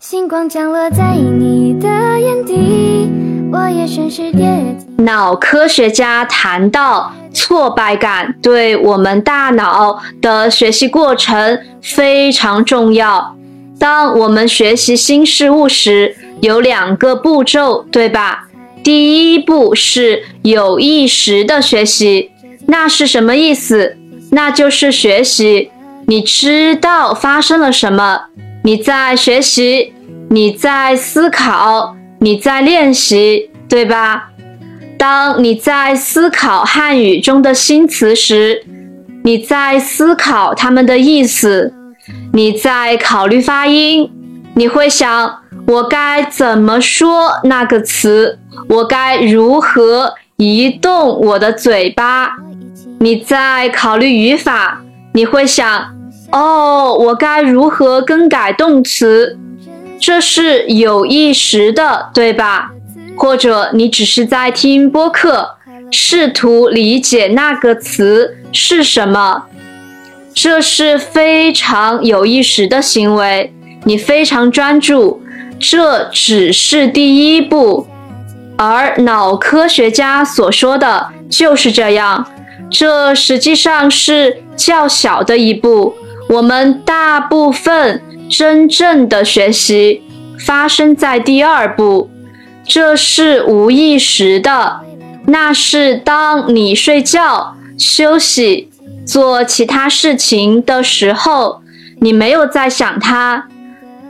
星光降落在你的眼底，我也顺势跌。脑科学家谈到，挫败感对我们大脑的学习过程非常重要。当我们学习新事物时，有两个步骤，对吧？第一步是有意识的学习，那是什么意思？那就是学习，你知道发生了什么。你在学习，你在思考，你在练习，对吧？当你在思考汉语中的新词时，你在思考它们的意思，你在考虑发音，你会想我该怎么说那个词，我该如何移动我的嘴巴？你在考虑语法，你会想。哦，我该如何更改动词？这是有意识的，对吧？或者你只是在听播客，试图理解那个词是什么？这是非常有意识的行为，你非常专注。这只是第一步，而脑科学家所说的就是这样。这实际上是较小的一步。我们大部分真正的学习发生在第二步，这是无意识的。那是当你睡觉、休息、做其他事情的时候，你没有在想它，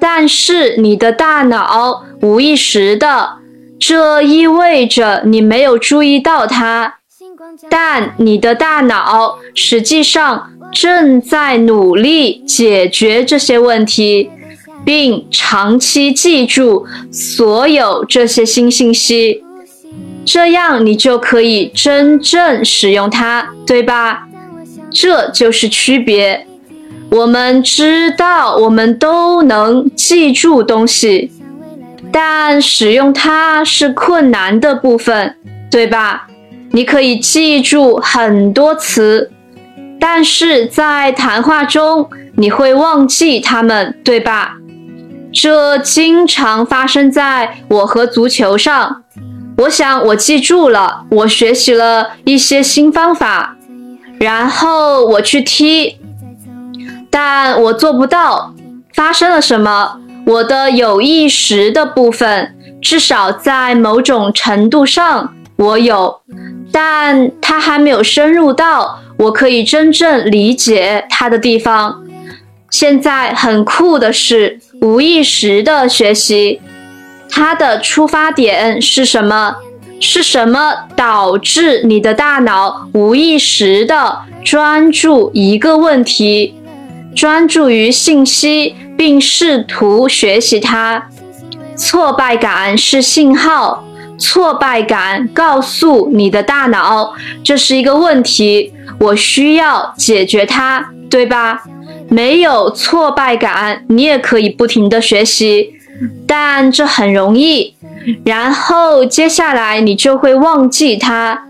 但是你的大脑无意识的，这意味着你没有注意到它，但你的大脑实际上。正在努力解决这些问题，并长期记住所有这些新信息，这样你就可以真正使用它，对吧？这就是区别。我们知道我们都能记住东西，但使用它是困难的部分，对吧？你可以记住很多词。但是在谈话中，你会忘记他们，对吧？这经常发生在我和足球上。我想我记住了，我学习了一些新方法，然后我去踢，但我做不到。发生了什么？我的有意识的部分，至少在某种程度上我有，但它还没有深入到。我可以真正理解他的地方。现在很酷的是无意识的学习，它的出发点是什么？是什么导致你的大脑无意识的专注一个问题，专注于信息，并试图学习它？挫败感是信号，挫败感告诉你的大脑这是一个问题。我需要解决它，对吧？没有挫败感，你也可以不停的学习，但这很容易。然后接下来你就会忘记它，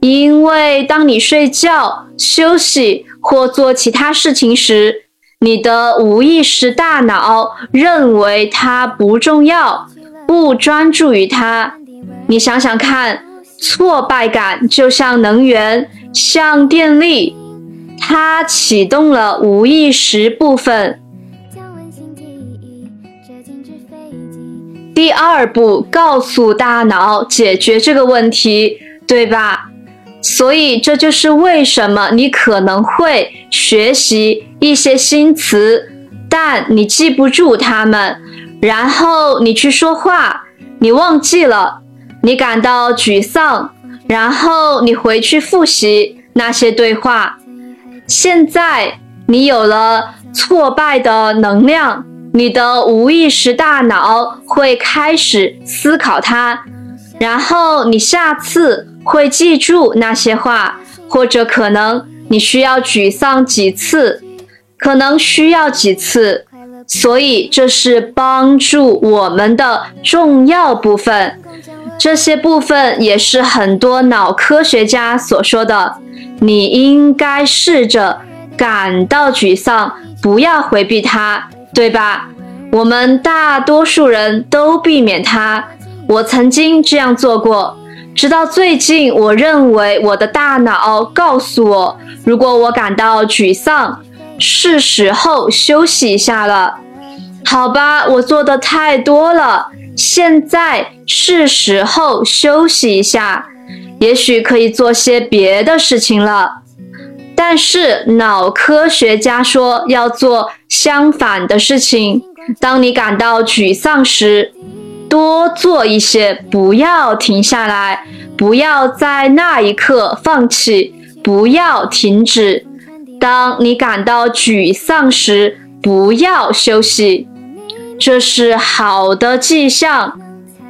因为当你睡觉、休息或做其他事情时，你的无意识大脑认为它不重要，不专注于它。你想想看，挫败感就像能源。像电力，它启动了无意识部分。第二步，告诉大脑解决这个问题，对吧？所以这就是为什么你可能会学习一些新词，但你记不住它们，然后你去说话，你忘记了，你感到沮丧。然后你回去复习那些对话。现在你有了挫败的能量，你的无意识大脑会开始思考它，然后你下次会记住那些话，或者可能你需要沮丧几次，可能需要几次。所以这是帮助我们的重要部分。这些部分也是很多脑科学家所说的。你应该试着感到沮丧，不要回避它，对吧？我们大多数人都避免它。我曾经这样做过，直到最近，我认为我的大脑告诉我，如果我感到沮丧，是时候休息一下了。好吧，我做的太多了，现在是时候休息一下，也许可以做些别的事情了。但是脑科学家说要做相反的事情。当你感到沮丧时，多做一些，不要停下来，不要在那一刻放弃，不要停止。当你感到沮丧时，不要休息，这是好的迹象。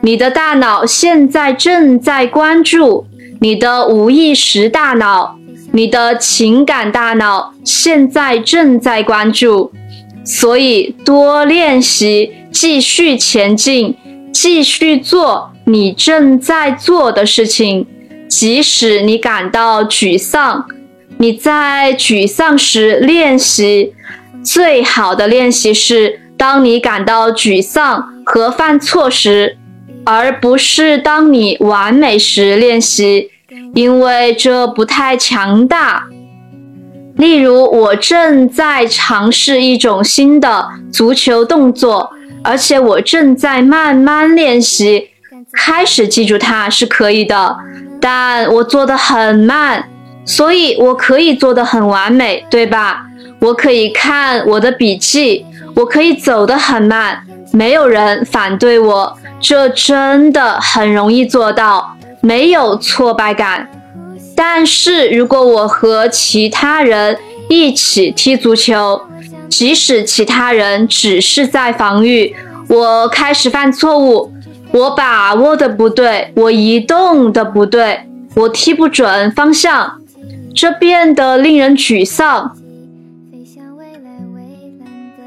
你的大脑现在正在关注，你的无意识大脑，你的情感大脑现在正在关注，所以多练习，继续前进。继续做你正在做的事情，即使你感到沮丧。你在沮丧时练习，最好的练习是当你感到沮丧和犯错时，而不是当你完美时练习，因为这不太强大。例如，我正在尝试一种新的足球动作。而且我正在慢慢练习，开始记住它是可以的，但我做的很慢，所以我可以做的很完美，对吧？我可以看我的笔记，我可以走得很慢，没有人反对我，这真的很容易做到，没有挫败感。但是如果我和其他人一起踢足球，即使其他人只是在防御，我开始犯错误，我把握的不对，我移动的不对，我踢不准方向，这变得令人沮丧。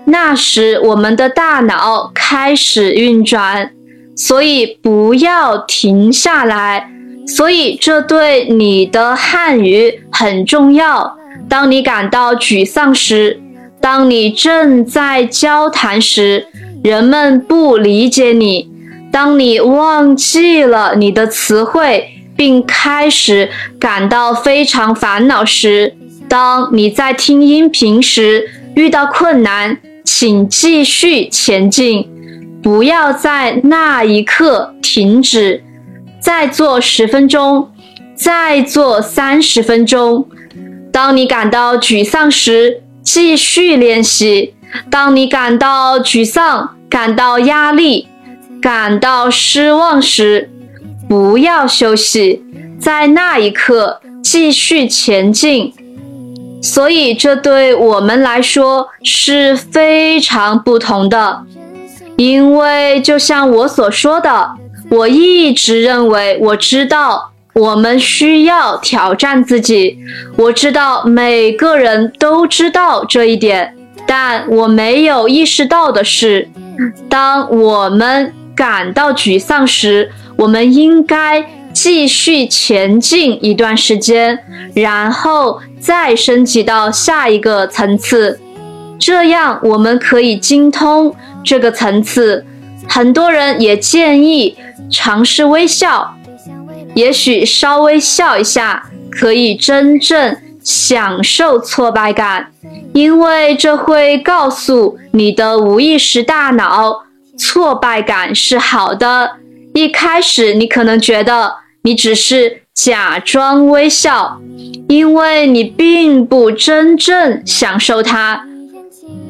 那时我们的大脑开始运转，所以不要停下来。所以这对你的汉语很重要。当你感到沮丧时。当你正在交谈时，人们不理解你；当你忘记了你的词汇，并开始感到非常烦恼时，当你在听音频时遇到困难，请继续前进，不要在那一刻停止。再做十分钟，再做三十分钟。当你感到沮丧时，继续练习。当你感到沮丧、感到压力、感到失望时，不要休息，在那一刻继续前进。所以，这对我们来说是非常不同的。因为，就像我所说的，我一直认为我知道。我们需要挑战自己。我知道每个人都知道这一点，但我没有意识到的是，当我们感到沮丧时，我们应该继续前进一段时间，然后再升级到下一个层次。这样我们可以精通这个层次。很多人也建议尝试微笑。也许稍微笑一下，可以真正享受挫败感，因为这会告诉你的无意识大脑，挫败感是好的。一开始你可能觉得你只是假装微笑，因为你并不真正享受它。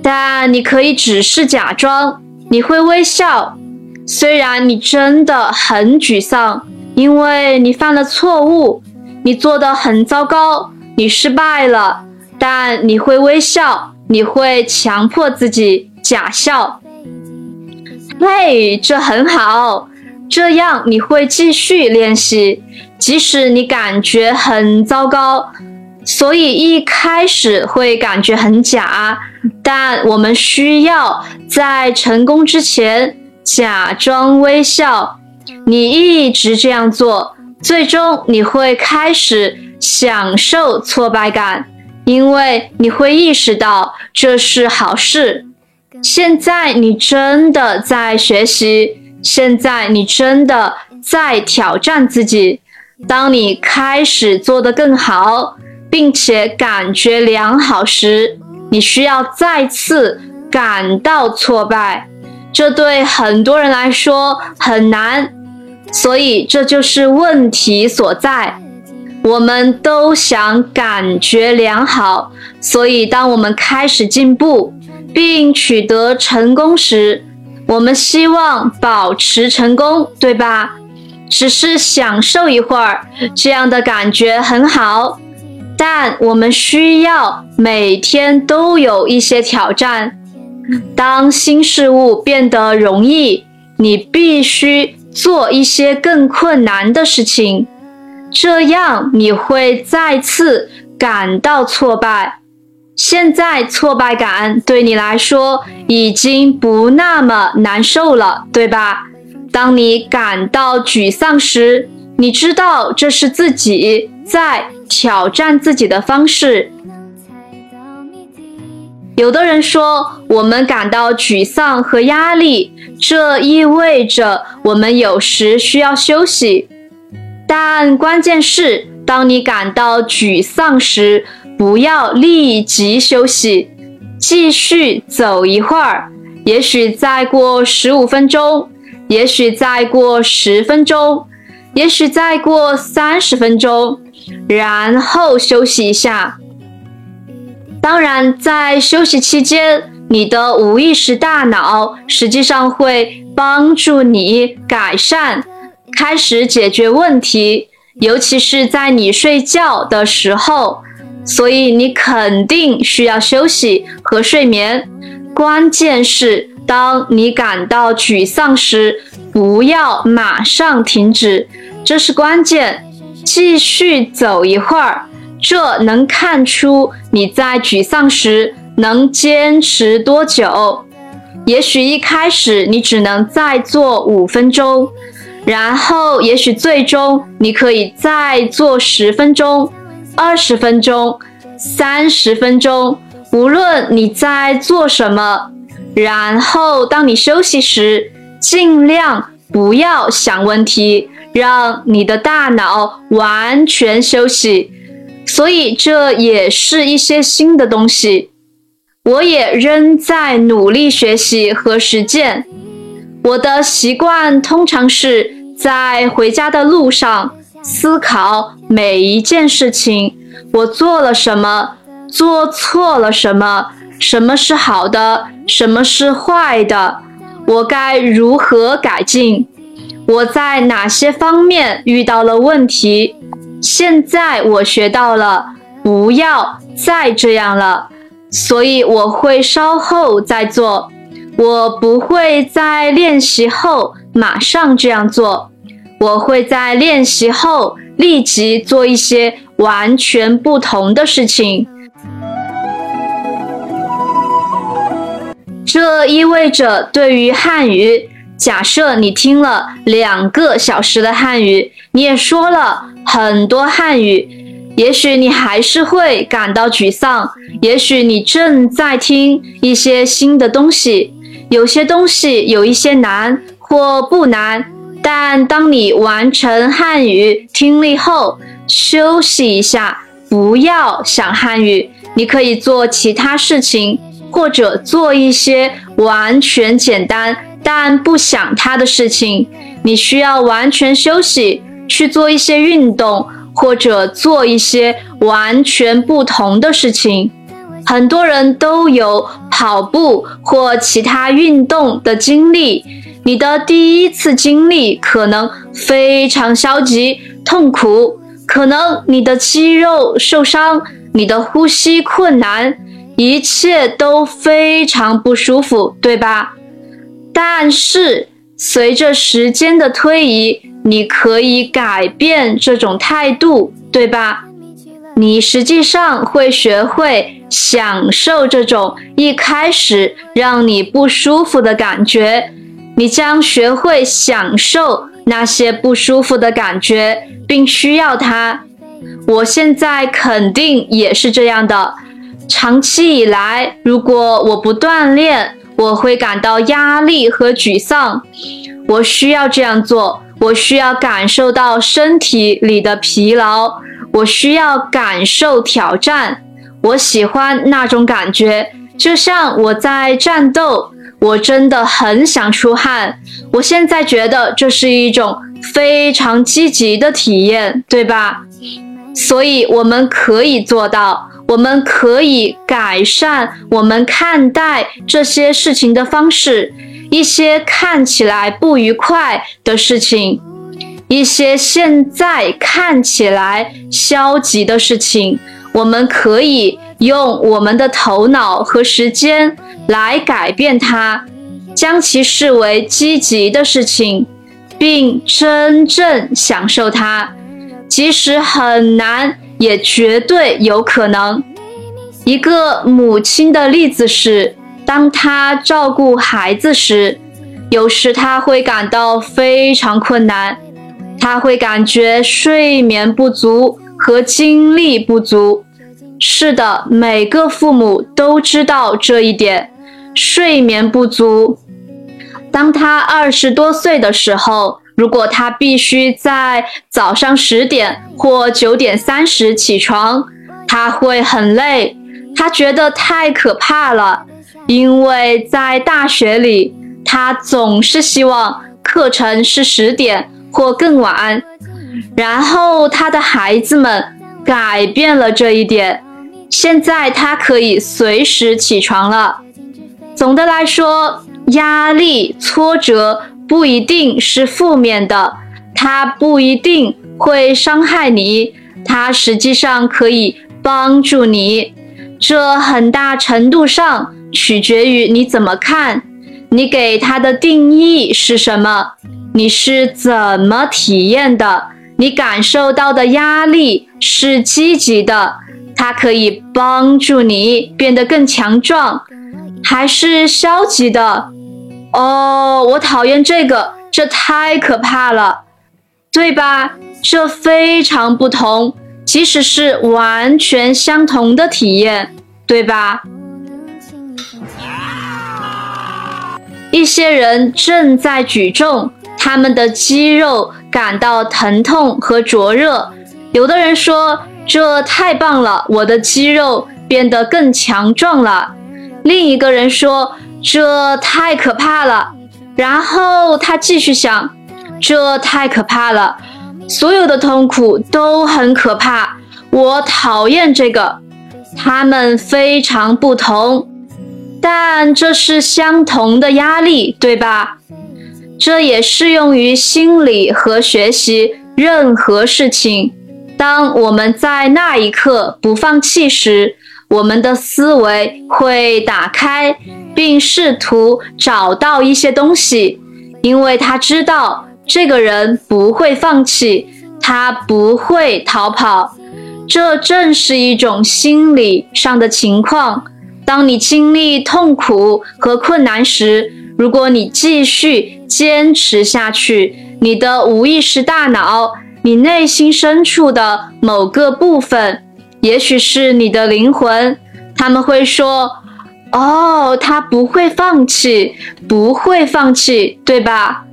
但你可以只是假装你会微笑，虽然你真的很沮丧。因为你犯了错误，你做的很糟糕，你失败了，但你会微笑，你会强迫自己假笑。嘿，这很好，这样你会继续练习，即使你感觉很糟糕。所以一开始会感觉很假，但我们需要在成功之前假装微笑。你一直这样做，最终你会开始享受挫败感，因为你会意识到这是好事。现在你真的在学习，现在你真的在挑战自己。当你开始做得更好，并且感觉良好时，你需要再次感到挫败，这对很多人来说很难，所以这就是问题所在。我们都想感觉良好，所以当我们开始进步并取得成功时，我们希望保持成功，对吧？只是享受一会儿，这样的感觉很好，但我们需要每天都有一些挑战。当新事物变得容易，你必须做一些更困难的事情，这样你会再次感到挫败。现在挫败感对你来说已经不那么难受了，对吧？当你感到沮丧时，你知道这是自己在挑战自己的方式。有的人说，我们感到沮丧和压力，这意味着我们有时需要休息。但关键是，当你感到沮丧时，不要立即休息，继续走一会儿，也许再过十五分钟。也许再过十分钟，也许再过三十分钟，然后休息一下。当然，在休息期间，你的无意识大脑实际上会帮助你改善、开始解决问题，尤其是在你睡觉的时候。所以，你肯定需要休息和睡眠。关键是。当你感到沮丧时，不要马上停止，这是关键。继续走一会儿，这能看出你在沮丧时能坚持多久。也许一开始你只能再做五分钟，然后也许最终你可以再做十分钟、二十分钟、三十分钟。无论你在做什么。然后，当你休息时，尽量不要想问题，让你的大脑完全休息。所以，这也是一些新的东西。我也仍在努力学习和实践。我的习惯通常是在回家的路上思考每一件事情：我做了什么，做错了什么。什么是好的？什么是坏的？我该如何改进？我在哪些方面遇到了问题？现在我学到了，不要再这样了。所以我会稍后再做。我不会在练习后马上这样做。我会在练习后立即做一些完全不同的事情。这意味着，对于汉语，假设你听了两个小时的汉语，你也说了很多汉语，也许你还是会感到沮丧。也许你正在听一些新的东西，有些东西有一些难或不难，但当你完成汉语听力后，休息一下，不要想汉语，你可以做其他事情。或者做一些完全简单但不想它的事情，你需要完全休息，去做一些运动，或者做一些完全不同的事情。很多人都有跑步或其他运动的经历，你的第一次经历可能非常消极、痛苦，可能你的肌肉受伤，你的呼吸困难。一切都非常不舒服，对吧？但是随着时间的推移，你可以改变这种态度，对吧？你实际上会学会享受这种一开始让你不舒服的感觉，你将学会享受那些不舒服的感觉，并需要它。我现在肯定也是这样的。长期以来，如果我不锻炼，我会感到压力和沮丧。我需要这样做，我需要感受到身体里的疲劳，我需要感受挑战。我喜欢那种感觉，就像我在战斗。我真的很想出汗。我现在觉得这是一种非常积极的体验，对吧？所以我们可以做到，我们可以改善我们看待这些事情的方式。一些看起来不愉快的事情，一些现在看起来消极的事情，我们可以用我们的头脑和时间来改变它，将其视为积极的事情，并真正享受它。即使很难，也绝对有可能。一个母亲的例子是，当她照顾孩子时，有时她会感到非常困难，她会感觉睡眠不足和精力不足。是的，每个父母都知道这一点。睡眠不足。当他二十多岁的时候。如果他必须在早上十点或九点三十起床，他会很累，他觉得太可怕了，因为在大学里，他总是希望课程是十点或更晚。然后他的孩子们改变了这一点，现在他可以随时起床了。总的来说，压力、挫折。不一定是负面的，它不一定会伤害你，它实际上可以帮助你。这很大程度上取决于你怎么看，你给它的定义是什么，你是怎么体验的，你感受到的压力是积极的，它可以帮助你变得更强壮，还是消极的？哦，我讨厌这个，这太可怕了，对吧？这非常不同，即使是完全相同的体验，对吧？一些人正在举重，他们的肌肉感到疼痛和灼热。有的人说：“这太棒了，我的肌肉变得更强壮了。”另一个人说。这太可怕了。然后他继续想，这太可怕了，所有的痛苦都很可怕。我讨厌这个。他们非常不同，但这是相同的压力，对吧？这也适用于心理和学习任何事情。当我们在那一刻不放弃时，我们的思维会打开。并试图找到一些东西，因为他知道这个人不会放弃，他不会逃跑。这正是一种心理上的情况。当你经历痛苦和困难时，如果你继续坚持下去，你的无意识大脑，你内心深处的某个部分，也许是你的灵魂，他们会说。哦，他不会放弃，不会放弃，对吧？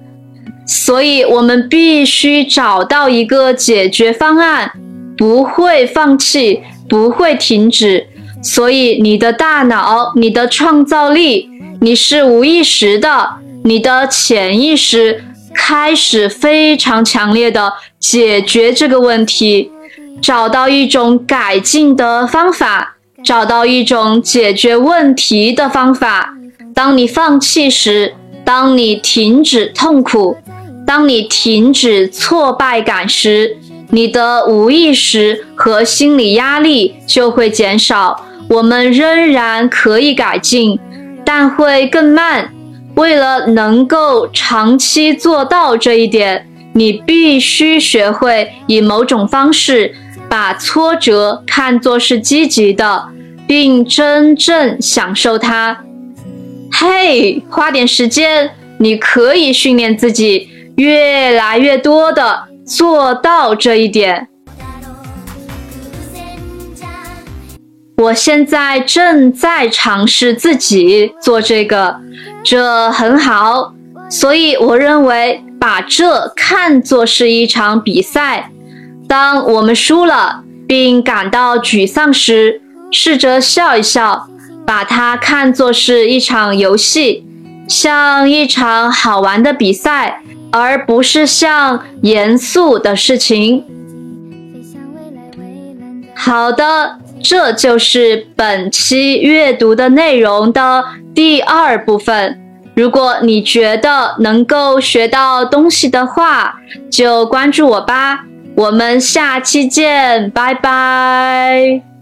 所以我们必须找到一个解决方案，不会放弃，不会停止。所以你的大脑，你的创造力，你是无意识的，你的潜意识开始非常强烈的解决这个问题，找到一种改进的方法。找到一种解决问题的方法。当你放弃时，当你停止痛苦，当你停止挫败感时，你的无意识和心理压力就会减少。我们仍然可以改进，但会更慢。为了能够长期做到这一点，你必须学会以某种方式把挫折看作是积极的。并真正享受它。嘿，花点时间，你可以训练自己，越来越多的做到这一点。我现在正在尝试自己做这个，这很好。所以我认为，把这看作是一场比赛。当我们输了并感到沮丧时，试着笑一笑，把它看作是一场游戏，像一场好玩的比赛，而不是像严肃的事情。好的，这就是本期阅读的内容的第二部分。如果你觉得能够学到东西的话，就关注我吧。我们下期见，拜拜。